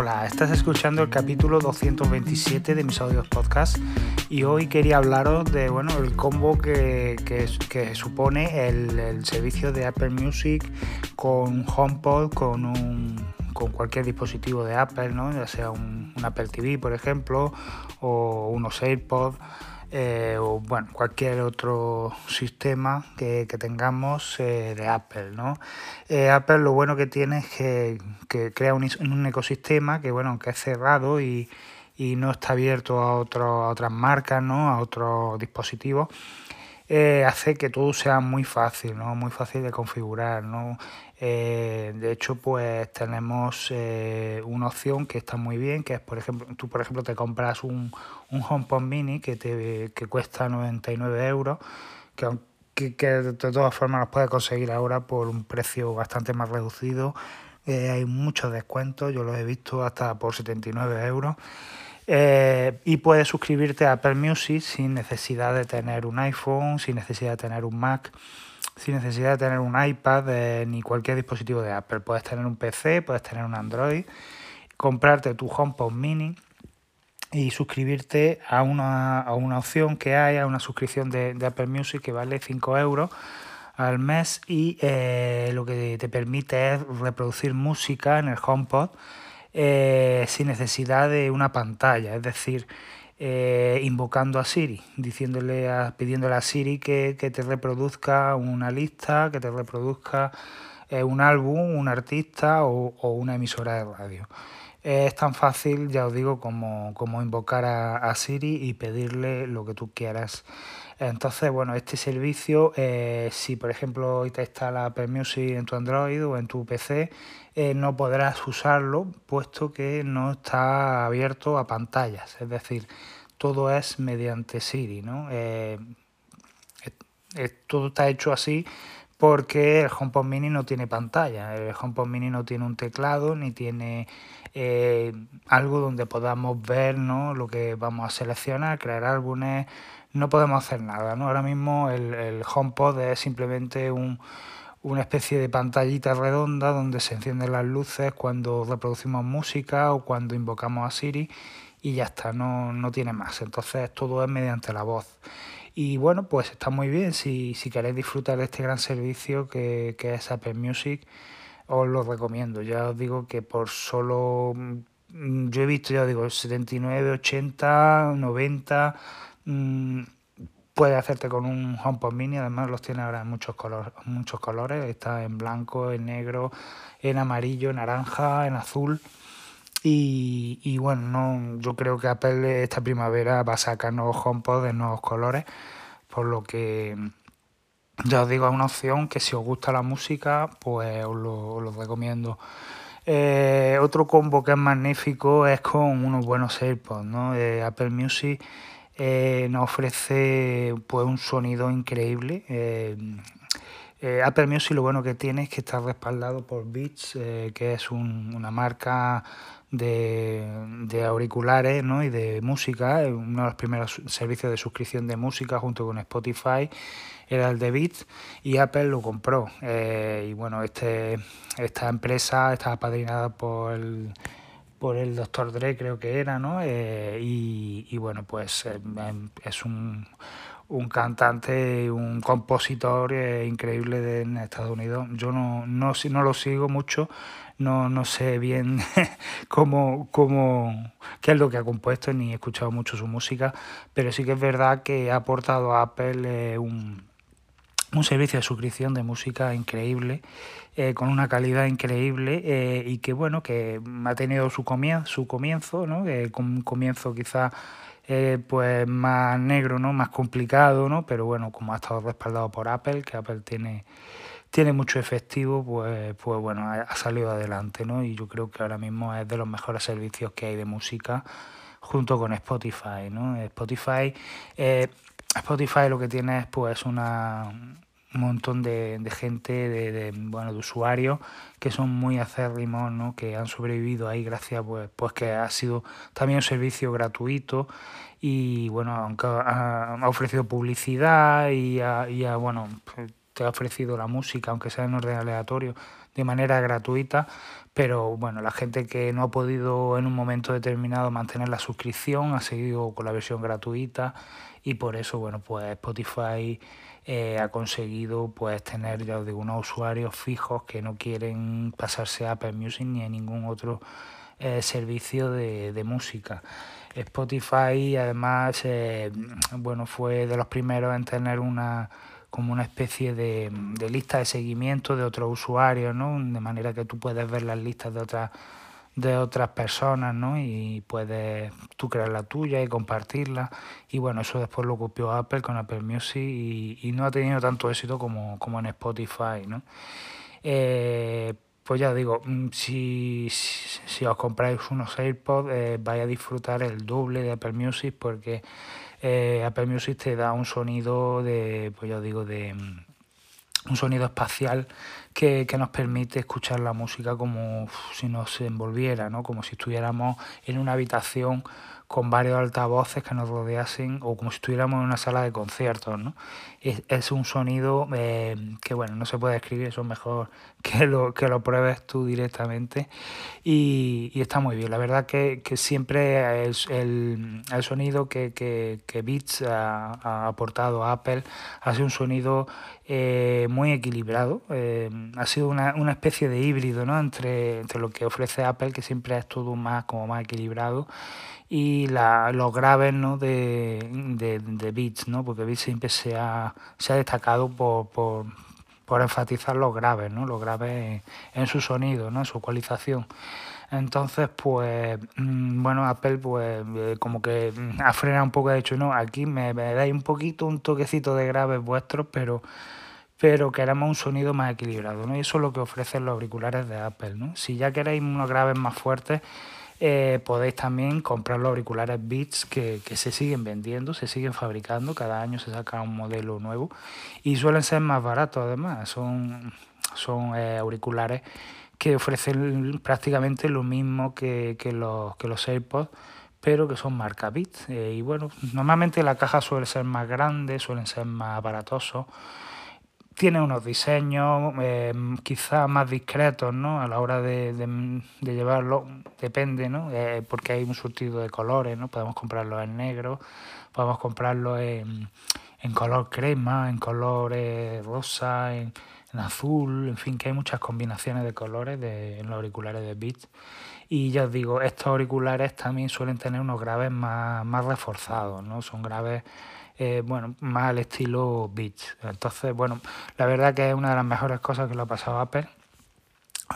Hola, estás escuchando el capítulo 227 de mis audios podcast y hoy quería hablaros de bueno, el combo que, que, supone el, servicio de Apple Music con HomePod, con, un, con cualquier dispositivo de Apple, ¿no? ya sea un, un Apple TV, por ejemplo, o unos AirPods. Eh, o bueno, cualquier otro sistema que, tengamos eh, de Apple. ¿no? Eh, Apple lo bueno que tiene es que, crea un, un, ecosistema que, bueno, aunque es cerrado y, y no está abierto a, otro, a otras marcas, ¿no? a otros dispositivos, hace que todo sea muy fácil, ¿no? muy fácil de configurar. ¿no? Eh, de hecho, pues tenemos eh, una opción que está muy bien, que es, por ejemplo, tú por ejemplo te compras un, un HomePod Mini que te que cuesta 99 euros, que, que, de todas formas los puedes conseguir ahora por un precio bastante más reducido. Eh, hay muchos descuentos, yo los he visto hasta por 79 euros. y puedes suscribirte a Apple Music sin necesidad de tener un iPhone, sin necesidad de tener un Mac sin necesidad de tener un iPad eh, ni cualquier dispositivo de Apple. Puedes tener un PC, puedes tener un Android, comprarte tu HomePod Mini y suscribirte a una, a una opción que hay, a una suscripción de, Apple Music que vale 5 euros al mes y eh, lo que te permite es reproducir música en el HomePod eh, sin necesidad de una pantalla, es decir, eh, invocando a Siri, diciéndole a, pidiéndole a Siri que, te reproduzca una lista, que te reproduzca eh, un álbum, un artista o, una emisora de radio. es tan fácil, ya os digo, como, como invocar a, Siri y pedirle lo que tú quieras. Entonces, bueno, este servicio, eh, si por ejemplo hoy te instala Apple Music en tu Android o en tu PC, no podrás usarlo puesto que no está abierto a pantallas. Es decir, todo es mediante Siri, ¿no? Eh, todo está hecho así porque el HomePod Mini no tiene pantalla, el HomePod Mini no tiene un teclado ni tiene eh, algo donde podamos ver ¿no? lo que vamos a seleccionar, crear álbumes, no podemos hacer nada. ¿no? Ahora mismo el, el HomePod es simplemente un, una especie de pantallita redonda donde se encienden las luces cuando reproducimos música o cuando invocamos a Siri y ya está, no, no tiene más. Entonces todo es mediante la voz. Y bueno, pues está muy bien. Si, si queréis disfrutar de este gran servicio que, que es Apple Music, os lo recomiendo. Ya os digo que por solo, mm, yo he visto, ya os digo, 79, 80, 90, puedes hacerte con un HomePod Mini. Además los tiene ahora en muchos, colores muchos colores. Está en blanco, en negro, en amarillo, en naranja, en azul. Y, bueno, no, yo creo que Apple esta primavera va a sacar nuevos HomePod de nuevos colores, por lo que ya os digo, es una opción que si os gusta la música, pues os lo, recomiendo. Eh, otro combo que es magnífico es con unos buenos AirPods, ¿no? Eh, Apple Music eh, nos ofrece pues un sonido increíble. Apple Music lo bueno que tiene es que está respaldado por Beats, que es una marca de, auriculares ¿no? y de música, uno de los primeros servicios de suscripción de música junto con Spotify era el de Beats y Apple lo compró. Eh, y bueno, este, esta empresa está apadrinada por el, por el Dr. Dre, creo que era, ¿no? Eh, y, bueno, pues eh, es un, un cantante, un compositor increíble de, en Estados Unidos. Yo no, no, no lo sigo mucho, no, no sé bien cómo, cómo, qué es lo que ha compuesto, ni he escuchado mucho su música, pero sí que es verdad que ha aportado a Apple eh, un, un, servicio de suscripción de música increíble, eh, con una calidad increíble eh, y que bueno, que ha tenido su comienzo, su comienzo ¿no? con un comienzo quizá pues más negro, ¿no? más complicado, ¿no? pero bueno, como ha estado respaldado por Apple, que Apple tiene tiene mucho efectivo, pues, pues bueno, ha, salido adelante, ¿no? Y yo creo que ahora mismo es de los mejores servicios que hay de música junto con Spotify, ¿no? Spotify, eh, Spotify lo que tiene es pues una un montón de, de gente, de, de, bueno, de usuarios que son muy acérrimos, ¿no? que han sobrevivido ahí gracias pues, pues que ha sido también un servicio gratuito y bueno, aunque ha, ofrecido publicidad y, y bueno, pues, te ha ofrecido la música, aunque sea en orden aleatorio, de manera gratuita, pero bueno, la gente que no ha podido en un momento determinado mantener la suscripción ha seguido con la versión gratuita y por eso, bueno, pues Spotify eh, ha conseguido pues tener, ya os unos usuarios fijos que no quieren pasarse a Apple Music ni a ningún otro eh, servicio de, de música. Spotify además eh, bueno fue de los primeros en tener una como una especie de, de, lista de seguimiento de otros usuarios, ¿no? De manera que tú puedes ver las listas de otras de otras personas, ¿no? Y puedes tú crear la tuya y compartirla. Y bueno, eso después lo copió Apple con Apple Music y, no ha tenido tanto éxito como, como en Spotify, ¿no? Eh, pues ya digo, mm, si, si, os compráis unos AirPods eh, vais a disfrutar el doble de Apple Music porque eh, Apple Music te da un sonido de, pues ya digo, de un sonido espacial que, que, nos permite escuchar la música como si nos envolviera, ¿no? como si estuviéramos en una habitación con varios altavoces que nos rodeasen o como si estuviéramos en una sala de conciertos. ¿no? Es, es un sonido eh, que bueno, no se puede escribir, eso es mejor que lo, que lo pruebes tú directamente y, y está muy bien. La verdad que, que siempre el, el, el sonido que, que, que Beats ha, ha, aportado a Apple ha sido un sonido eh, muy equilibrado, eh, ha sido una, una especie de híbrido ¿no? entre, entre lo que ofrece Apple, que siempre es todo más, como más equilibrado, y la, los graves ¿no? de, de, de Beats, ¿no? porque Beats siempre se ha, se ha destacado por, por, enfatizar los graves, ¿no? los graves en, su sonido, ¿no? en su ecualización. Entonces, pues, mm, bueno, Apple, pues, eh, como que ha frenado un poco, de hecho, no, aquí me, me dais un poquito, un toquecito de graves vuestros, pero pero queremos un sonido más equilibrado, ¿no? Y eso es lo que ofrecen los auriculares de Apple, ¿no? Si ya queréis unos graves más fuertes, eh, podéis también comprar los auriculares Beats que, que, se siguen vendiendo, se siguen fabricando, cada año se saca un modelo nuevo y suelen ser más baratos además, son, son eh, auriculares que ofrecen prácticamente lo mismo que, que, los, que los AirPods pero que son marca Beats. Eh, y bueno, normalmente la caja suele ser más grande, suelen ser más aparatosos tiene unos diseños eh, quizás más discretos ¿no? a la hora de, de, llevarlo, depende, ¿no? Eh, porque hay un surtido de colores, ¿no? podemos comprarlo en negro, podemos comprarlo en, en color crema, en color eh, rosa, en, en, azul, en fin, que hay muchas combinaciones de colores de, en los auriculares de Beats. Y ya os digo, estos auriculares también suelen tener unos graves más, más reforzados, ¿no? son graves eh, bueno, más al estilo Beats. Entonces, bueno, la verdad que es una de las mejores cosas que le ha pasado a Apple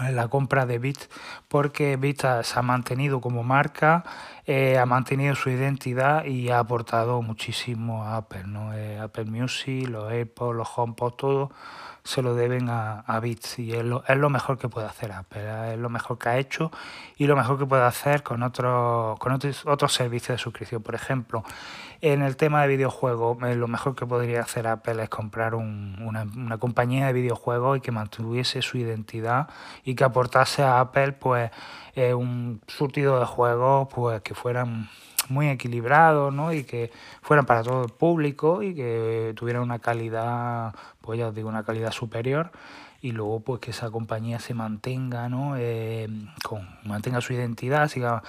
en la compra de Beats porque Beats se ha mantenido como marca, eh, ha mantenido su identidad y ha aportado muchísimo a Apple, ¿no? Eh, Apple Music, los AirPods, los HomePod, todo se lo deben a, a Beats y es lo, es lo, mejor que puede hacer Apple, es lo mejor que ha hecho y lo mejor que puede hacer con otros con otros, otros servicios de suscripción. Por ejemplo, en el tema de videojuegos, eh, lo mejor que podría hacer Apple es comprar un, una, compañía de videojuegos y que mantuviese su identidad y que aportase a Apple pues eh, un surtido de juegos pues que fueran muy equilibrados ¿no? y que fueran para todo el público y que tuvieran una calidad, pues ya os digo, una calidad superior y luego pues que esa compañía se mantenga, ¿no? Eh, mantenga su identidad, siga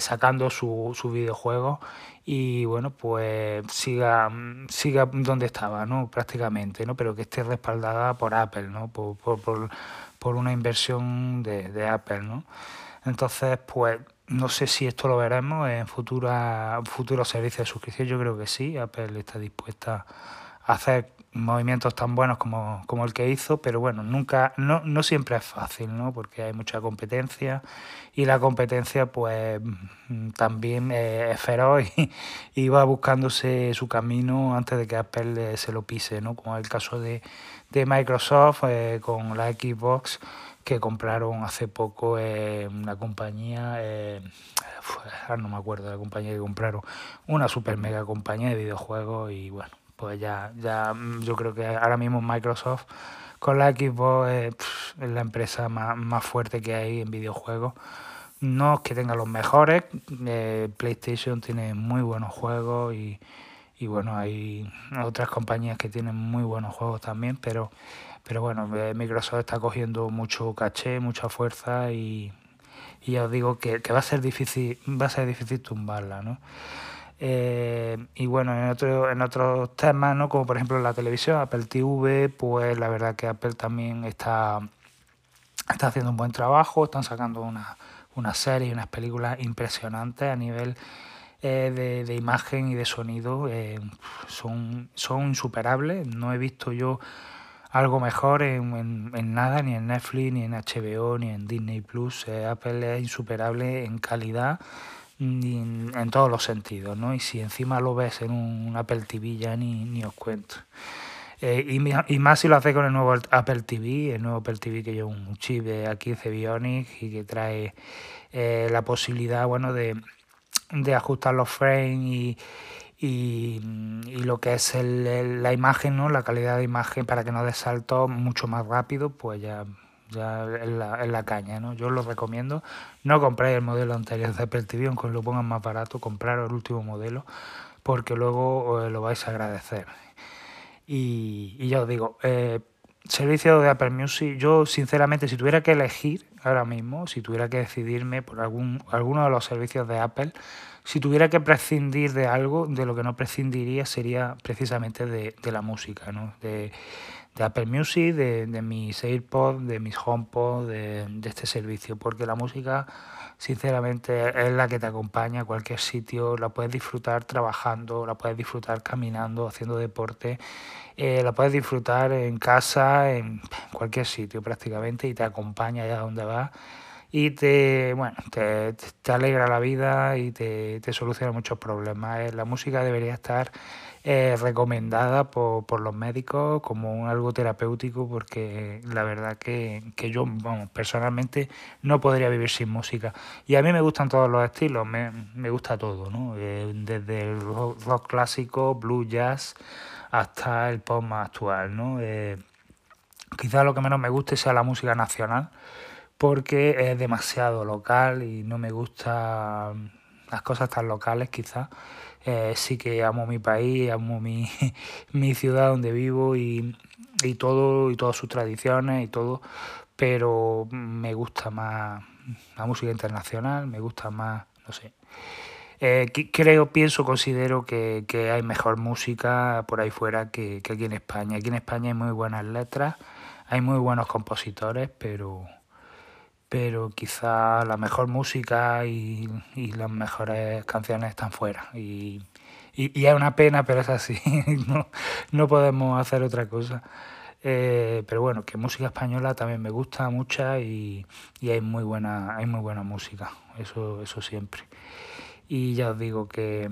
sacando su, su videojuego y bueno, pues siga, siga donde estaba, ¿no? Prácticamente, ¿no? Pero que esté respaldada por Apple, ¿no? Por, por, por, por una inversión de, de Apple, ¿no? Entonces, pues no sé si esto lo veremos en futura, futuros servicios de suscripción. Yo creo que sí. Apple está dispuesta a hacer movimientos tan buenos como, como el que hizo, pero bueno, nunca, no, no siempre es fácil, ¿no? Porque hay mucha competencia y la competencia, pues, también es feroz y, va buscándose su camino antes de que Apple se lo pise, ¿no? Como el caso de, de Microsoft eh, con la Xbox que compraron hace poco eh, una compañía, eh, no me acuerdo de la compañía que compraron, una super mega compañía de videojuegos y bueno, pues ya, ya mm, yo creo que ahora mismo Microsoft con la Xbox es la empresa más, más, fuerte que hay en videojuegos. No es que tenga los mejores, eh, PlayStation tiene muy buenos juegos y, y bueno, hay otras compañías que tienen muy buenos juegos también, pero pero bueno, eh, Microsoft está cogiendo mucho caché, mucha fuerza y, y ya os digo que, que, va a ser difícil, va a ser difícil tumbarla, ¿no? Eh, y bueno, en, otro, en otros temas, ¿no? como por ejemplo la televisión, Apple TV, pues la verdad que Apple también está, está haciendo un buen trabajo, están sacando una, una serie y unas películas impresionantes a nivel eh, de, de, imagen y de sonido, eh, son, son insuperables. No he visto yo algo mejor en, en, en, nada, ni en Netflix, ni en HBO, ni en Disney Plus. Apple es insuperable en calidad en, todos los sentidos, ¿no? Y si encima lo ves en un Apple TV ya ni, ni os cuento. Eh, y, más si lo hace con el nuevo Apple TV, el nuevo Apple TV que lleva un chip de A15 Bionic y que trae eh, la posibilidad, bueno, de, de ajustar los frames y, y, y, lo que es el, la imagen, ¿no? la calidad de imagen para que no dé salto mucho más rápido, pues ya ya en la, en la caña, ¿no? Yo os lo recomiendo. No compréis el modelo anterior de Apple TV, aunque lo pongan más barato, compraros el último modelo, porque luego eh, lo vais a agradecer. Y, y ya os digo, eh, servicio de Apple Music, yo sinceramente, si tuviera que elegir ahora mismo, si tuviera que decidirme por algún, alguno de los servicios de Apple, si tuviera que prescindir de algo, de lo que no prescindiría sería precisamente de, de la música, ¿no? De, de Apple Music, de, de mis AirPods, de mis HomePod, de, de este servicio, porque la música sinceramente es la que te acompaña a cualquier sitio, la puedes disfrutar trabajando, la puedes disfrutar caminando, haciendo deporte, eh, la puedes disfrutar en casa, en cualquier sitio prácticamente y te acompaña allá donde vas y te, bueno, te, te alegra la vida y te, te soluciona muchos problemas. Eh, la música debería estar eh, recomendada por, por, los médicos como algo terapéutico porque la verdad que, que yo personalmente no podría vivir sin música y a mí me gustan todos los estilos me, me gusta todo ¿no? Eh, desde el rock, rock, clásico blues jazz hasta el pop más actual ¿no? Eh, quizás lo que menos me guste sea la música nacional porque es demasiado local y no me gustan las cosas tan locales quizás eh, sí que amo mi país, amo mi, mi ciudad donde vivo y, y todo, y todas sus tradiciones y todo, pero me gusta más la música internacional, me gusta más, no sé. Eh, creo, pienso, considero que, que, hay mejor música por ahí fuera que, que aquí en España. Aquí en España hay muy buenas letras, hay muy buenos compositores, pero pero quizá la mejor música y, y las mejores canciones están fuera. Y, y, y, es una pena, pero es así, no, no podemos hacer otra cosa. Eh, pero bueno, que música española también me gusta mucha y, y, hay muy buena, hay muy buena música, eso, eso siempre. Y ya os digo que,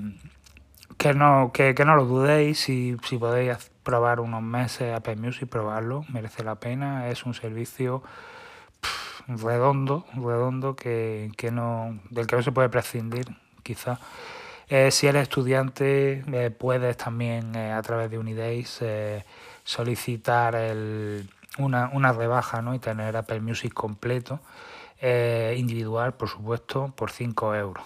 que no, que, que no lo dudéis, si, si podéis probar unos meses Apple Music, probarlo, merece la pena, es un servicio redondo, redondo que, que no, del que no se puede prescindir, quizá. Eh, si eres estudiante, eh, puedes también eh, a través de Unidays eh, solicitar el, una, una rebaja ¿no? y tener Apple Music completo, eh, individual, por supuesto, por 5 euros.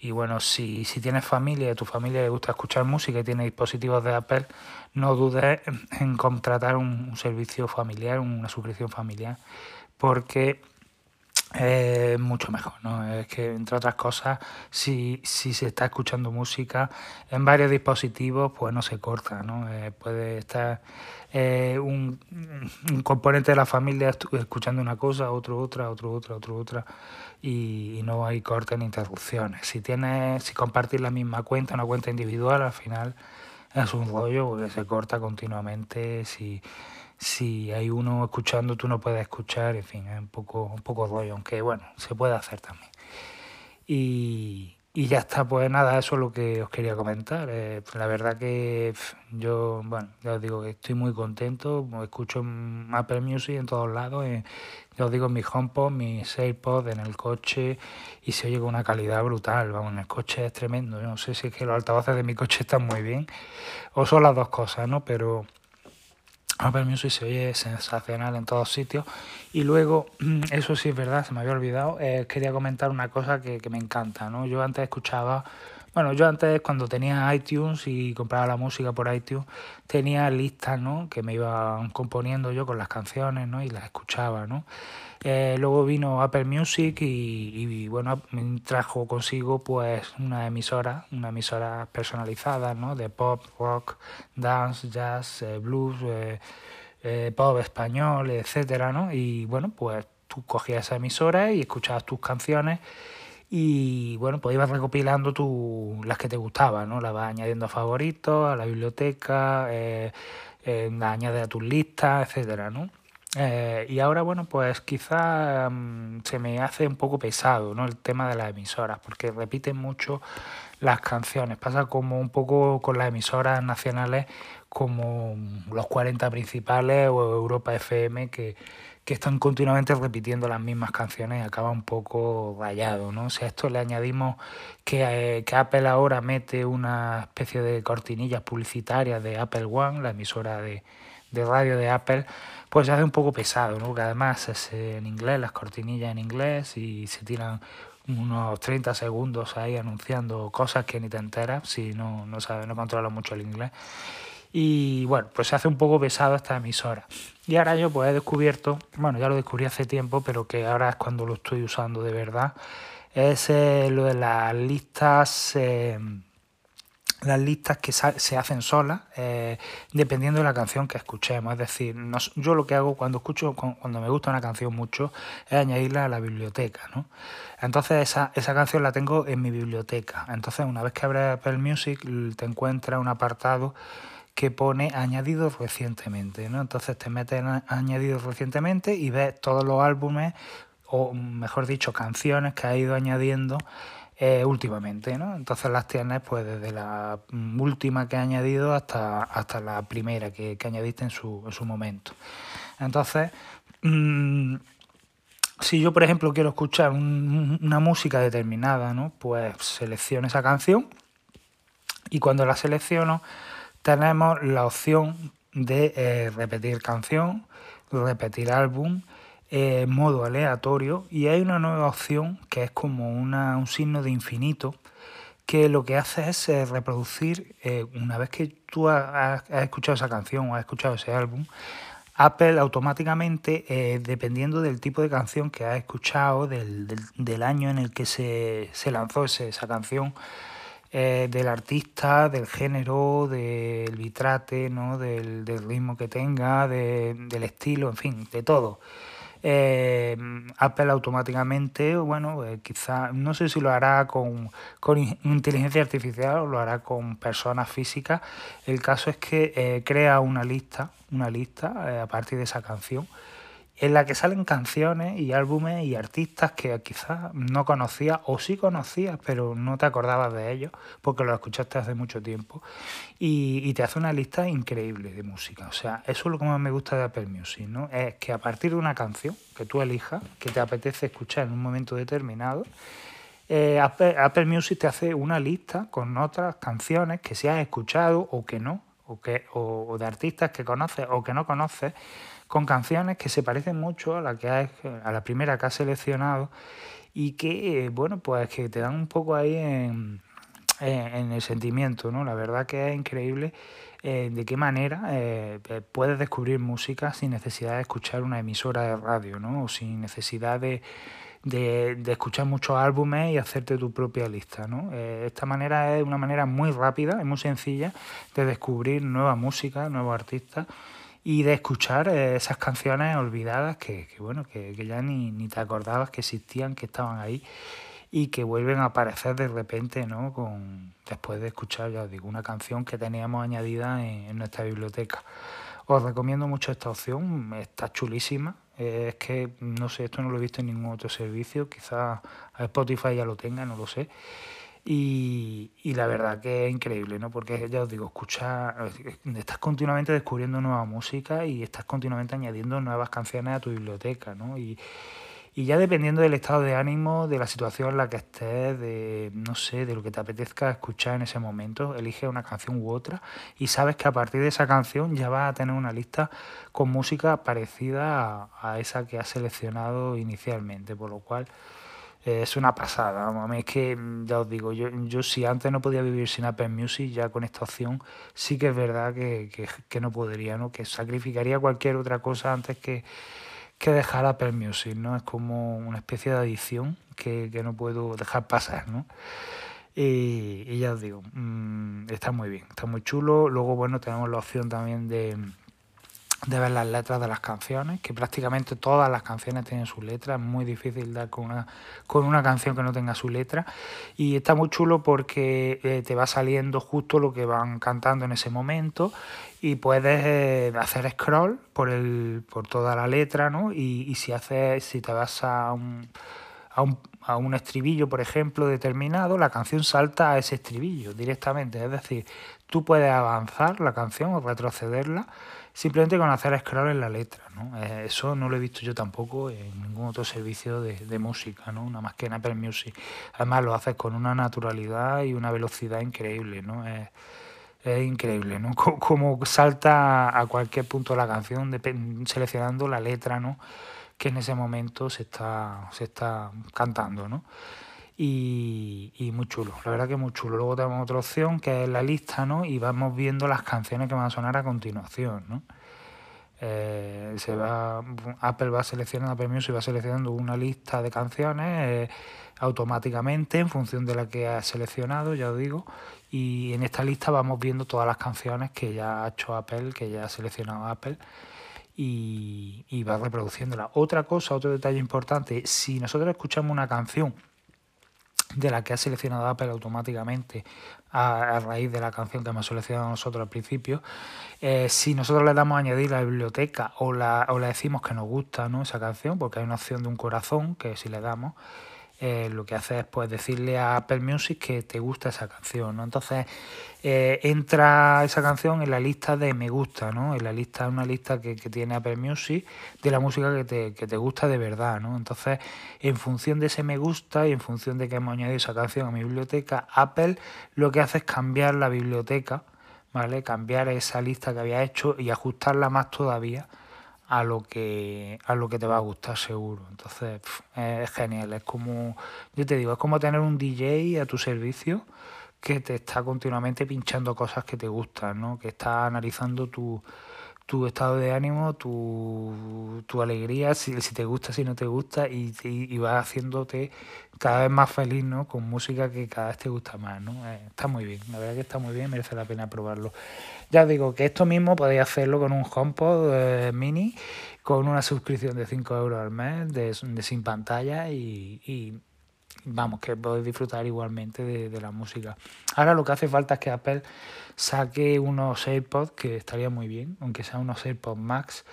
Y bueno, si, si tienes familia y a tu familia le gusta escuchar música y tiene dispositivos de Apple, no dudes en contratar un, servicio familiar, una suscripción familiar porque eh, mucho mejor, ¿no? Es que, entre otras cosas, si, si se está escuchando música en varios dispositivos, pues no se corta, ¿no? Eh, puede estar eh, un, componente de la familia escuchando una cosa, otro otra, otro otra, otro otra, y, y, no hay cortes ni interrupciones. Si tienes, si compartir la misma cuenta, una cuenta individual, al final es un rollo porque se corta continuamente, si si hay uno escuchando, tú no puedes escuchar, en fin, es un poco, un poco rollo, aunque bueno, se puede hacer también. Y, y ya está, pues nada, eso es lo que os quería comentar. Eh, la verdad que yo, bueno, ya os digo que estoy muy contento, escucho Apple Music en todos lados, eh, ya os digo en mi HomePod, mi AirPods, en el coche, y se oye con una calidad brutal, vamos, en el coche es tremendo, yo no sé si es que los altavoces de mi coche están muy bien, o son las dos cosas, ¿no? Pero Apple Music se oye sensacional en todos sitios. Y luego, eso sí es verdad, se me había olvidado, eh, quería comentar una cosa que, que, me encanta, ¿no? Yo antes escuchaba, Bueno, yo antes cuando tenía iTunes y compraba la música por iTunes, tenía listas, ¿no? Que me iban componiendo yo con las canciones, ¿no? Y las escuchaba, ¿no? Eh, luego vino Apple Music y, bueno, me trajo consigo pues una emisora, una emisora personalizada, ¿no? De pop, rock, dance, jazz, eh, blues, eh, pop español, etcétera, ¿no? Y bueno, pues tú cogías esa emisora y escuchabas tus canciones y bueno, pues ibas recopilando tu, las que te gustaban, ¿no? Las vas añadiendo a favoritos, a la biblioteca, eh, eh, las añades a tus listas, etcétera, ¿no? Eh, y ahora, bueno, pues quizá mm, se me hace un poco pesado, ¿no? El tema de las emisoras, porque repiten mucho las canciones. Pasa como un poco con las emisoras nacionales, como los 40 principales o Europa FM, que que están continuamente repitiendo las mismas canciones y acaba un poco rayado, ¿no? Si a esto le añadimos que, eh, que, Apple ahora mete una especie de cortinillas publicitarias de Apple One, la emisora de, de radio de Apple, pues se hace un poco pesado, ¿no? Porque además es en inglés, las cortinillas en inglés y se tiran unos 30 segundos ahí anunciando cosas que ni te enteras si no, no sabes, no controlas mucho el inglés. Y bueno, pues se hace un poco pesado esta emisora. Y ahora yo pues he descubierto, bueno, ya lo descubrí hace tiempo, pero que ahora es cuando lo estoy usando de verdad, es eh, lo de las listas, eh, las listas que se hacen solas, eh, dependiendo de la canción que escuchemos. Es decir, yo lo que hago cuando escucho, cuando me gusta una canción mucho, es añadirla a la biblioteca, ¿no? Entonces esa, esa canción la tengo en mi biblioteca. Entonces una vez que abres Apple Music, te encuentra un apartado que pone añadidos recientemente, ¿no? Entonces te metes en añadidos recientemente y ves todos los álbumes, o mejor dicho, canciones que ha ido añadiendo eh, últimamente, ¿no? Entonces las tienes pues desde la última que ha añadido hasta, hasta la primera que, añadiste en su, en su momento. Entonces, mm, si yo, por ejemplo, quiero escuchar una música determinada, ¿no? Pues selecciono esa canción y cuando la selecciono tenemos la opción de eh, repetir canción, repetir álbum, eh, modo aleatorio y hay una nueva opción que es como un signo de infinito que lo que hace es eh, reproducir, una vez que tú has, escuchado esa canción o has escuchado ese álbum, Apple automáticamente, dependiendo del tipo de canción que has escuchado, del, año en el que se, lanzó esa canción, eh, del artista, del género, del vitrate, ¿no? del, ritmo que tenga, del estilo, en fin, de todo. Eh, Apple automáticamente, bueno, eh, quizá, no sé si lo hará con, con, inteligencia artificial o lo hará con personas físicas. El caso es que crea una lista, una lista a partir de esa canción en la que salen canciones y álbumes y artistas que quizás no conocías o sí conocías, pero no te acordabas de ellos porque los escuchaste hace mucho tiempo. Y, te hace una lista increíble de música. O sea, eso es lo que más me gusta de Apple Music, ¿no? Es que a partir de una canción que tú elijas, que te apetece escuchar en un momento determinado, eh, Apple, Music te hace una lista con otras canciones que se has escuchado o que no, o, que, o de artistas que conoces o que no conoces con canciones que se parecen mucho a la, que a la primera que has seleccionado y que, eh, bueno, pues que te dan un poco ahí en, el sentimiento, ¿no? La verdad que es increíble eh, de qué manera eh, puedes descubrir música sin necesidad de escuchar una emisora de radio, ¿no? O sin necesidad de, de, escuchar muchos álbumes y hacerte tu propia lista, ¿no? esta manera es una manera muy rápida y muy sencilla de descubrir nueva música, nuevos artistas y de escuchar eh, esas canciones olvidadas que, bueno, que, ya ni, ni, te acordabas que existían, que estaban ahí y que vuelven a aparecer de repente, ¿no? Con, después de escuchar, ya os digo, una canción que teníamos añadida en, nuestra biblioteca. Os recomiendo mucho esta opción, está chulísima. es que, no sé, esto no lo he visto en ningún otro servicio, quizás Spotify ya lo tenga, no lo sé. Y, la verdad que es increíble, ¿no? Porque ya os digo, escucha, estás continuamente descubriendo nueva música y estás continuamente añadiendo nuevas canciones a tu biblioteca, ¿no? Y, ya dependiendo del estado de ánimo, de la situación en la que estés, de, no sé, de lo que te apetezca escuchar en ese momento, elige una canción u otra y sabes que a partir de esa canción ya vas a tener una lista con música parecida a, a esa que has seleccionado inicialmente, por lo cual es una pasada. A mí es que, ya os digo, yo, yo si antes no podía vivir sin Apple Music, ya con esta opción sí que es verdad que, que, no podría, ¿no? Que sacrificaría cualquier otra cosa antes que, que dejar Apple Music, ¿no? Es como una especie de adicción que, no puedo dejar pasar, ¿no? Y, ya os digo, mm, está muy bien, está muy chulo. Luego, bueno, tenemos la opción también de de ver las letras de las canciones, que prácticamente todas las canciones tienen su letra, es muy difícil dar con una, con una canción que no tenga su letra y está muy chulo porque eh, te va saliendo justo lo que van cantando en ese momento y puedes eh, hacer scroll por, el, por toda la letra, ¿no? Y, y si, haces, si te vas a un, a un, a un estribillo, por ejemplo, determinado, la canción salta a ese estribillo directamente, es decir, tú puedes avanzar la canción o retrocederla simplemente con hacer scroll en la letra. ¿no? Eh, eso no lo he visto yo tampoco en ningún otro servicio de, música, ¿no? nada más que en Apple Music. Además lo haces con una naturalidad y una velocidad increíble. ¿no? Es, increíble, ¿no? Como salta a cualquier punto de la canción seleccionando la letra, ¿no? Que en ese momento se está, se está cantando, ¿no? Y, y, muy chulo, la verdad que muy chulo. Luego tenemos otra opción que es la lista, ¿no? Y vamos viendo las canciones que van a sonar a continuación, ¿no? Eh, se va, Apple va seleccionando, Apple Music va seleccionando una lista de canciones eh, automáticamente en función de la que ha seleccionado, ya os digo, y en esta lista vamos viendo todas las canciones que ya ha hecho Apple, que ya ha seleccionado Apple. Y, y va reproduciéndola. Otra cosa, otro detalle importante, si nosotros escuchamos una canción de la que ha seleccionado Apple automáticamente a, raíz de la canción que hemos seleccionado nosotros al principio. Eh, si nosotros le damos a añadir la biblioteca o, la, o le decimos que nos gusta ¿no? esa canción, porque hay una opción de un corazón que si le damos, eh, lo que hace es pues decirle a Apple Music que te gusta esa canción, ¿no? Entonces eh, entra esa canción en la lista de me gusta, ¿no? En la lista, una lista que, tiene Apple Music de la música que te, que te gusta de verdad, ¿no? Entonces, en función de ese me gusta y en función de que hemos añadido esa canción a mi biblioteca, Apple lo que hace es cambiar la biblioteca, ¿vale? Cambiar esa lista que había hecho y ajustarla más todavía a lo que a lo que te va a gustar seguro. Entonces es genial, es como yo te digo, es como tener un DJ a tu servicio que te está continuamente pinchando cosas que te gustan, ¿no? Que está analizando tu, tu estado de ánimo, tu, tu alegría, si, si, te gusta, si no te gusta, y, y, va haciéndote cada vez más feliz, ¿no? Con música que cada vez te gusta más, ¿no? Eh, está muy bien, la verdad que está muy bien, merece la pena probarlo. Ya os digo que esto mismo podéis hacerlo con un HomePod eh, mini, con una suscripción de 5 euros al mes, de, sin pantalla y, vamos, que podéis disfrutar igualmente de, la música. Ahora lo que hace falta es que Apple saque unos AirPods que estaría muy bien, aunque sean unos AirPods Max,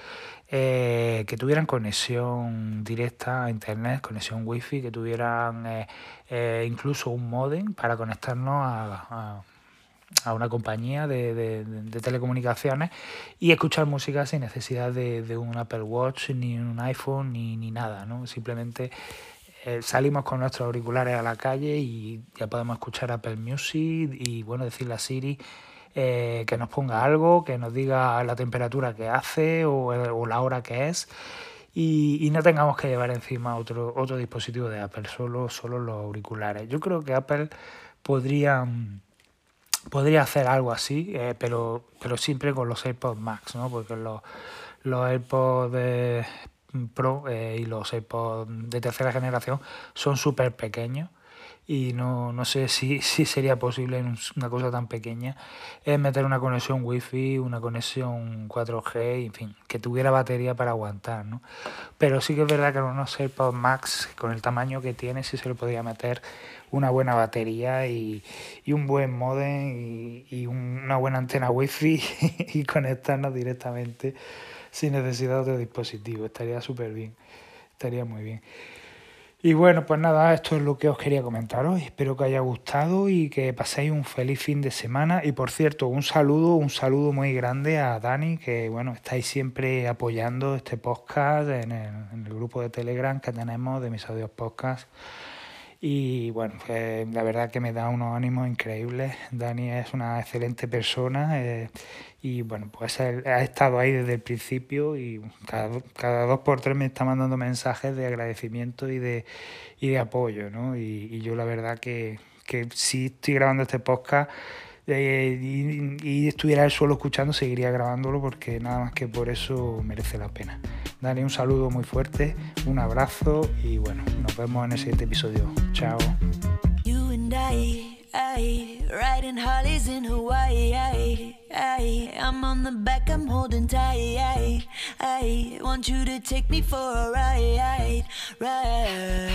eh, que tuvieran conexión directa a internet, conexión wifi, que tuvieran eh, incluso un modem para conectarnos a a una compañía de, telecomunicaciones y escuchar música sin necesidad de, un Apple Watch, ni un iPhone, ni, ni nada, ¿no? Simplemente eh, salimos con nuestros auriculares a la calle y ya podemos escuchar Apple Music y, bueno, decirle a Siri eh, que nos ponga algo, que nos diga la temperatura que hace o, la hora que es. Y, no tengamos que llevar encima otro, otro dispositivo de Apple, solo, solo los auriculares. Yo creo que Apple podría podría hacer algo así, eh, pero, pero siempre con los AirPods Max, ¿no? Porque los, los AirPods Pro eh, y los AirPods de tercera generación son súper pequeños y no, no sé si, si, sería posible en una cosa tan pequeña es meter una conexión wifi, una conexión 4G, en fin, que tuviera batería para aguantar, ¿no? Pero sí que es verdad que unos AirPods Max, con el tamaño que tiene, sí se le podría meter una buena batería y, y un buen modem y, una buena antena wifi y conectarnos directamente sin necesidad de otro dispositivo. Estaría súper bien, estaría muy bien. Y bueno, pues nada, esto es lo que os quería comentar hoy. Espero que haya gustado y que paséis un feliz fin de semana. Y por cierto, un saludo, un saludo muy grande a Dani, que bueno, estáis siempre apoyando este podcast en el, en el grupo de Telegram que tenemos de mis audios podcast. Y bueno, pues, la verdad que me da unos ánimos increíbles. Dani es una excelente persona eh, y bueno, pues ha estado ahí desde el principio y cada, cada, dos por tres me está mandando mensajes de agradecimiento y de, y de apoyo, ¿no? Y, y yo la verdad que, que si estoy grabando este podcast eh, y, y, estuviera él solo escuchando, seguiría grabándolo porque nada más que por eso merece la pena. Dale un saludo muy fuerte, un abrazo y bueno, nos vemos en el siguiente episodio. Chao. Riding Harleys in Hawaii. I'm on the back, I'm holding tight. Want you to take me for a ride, ride.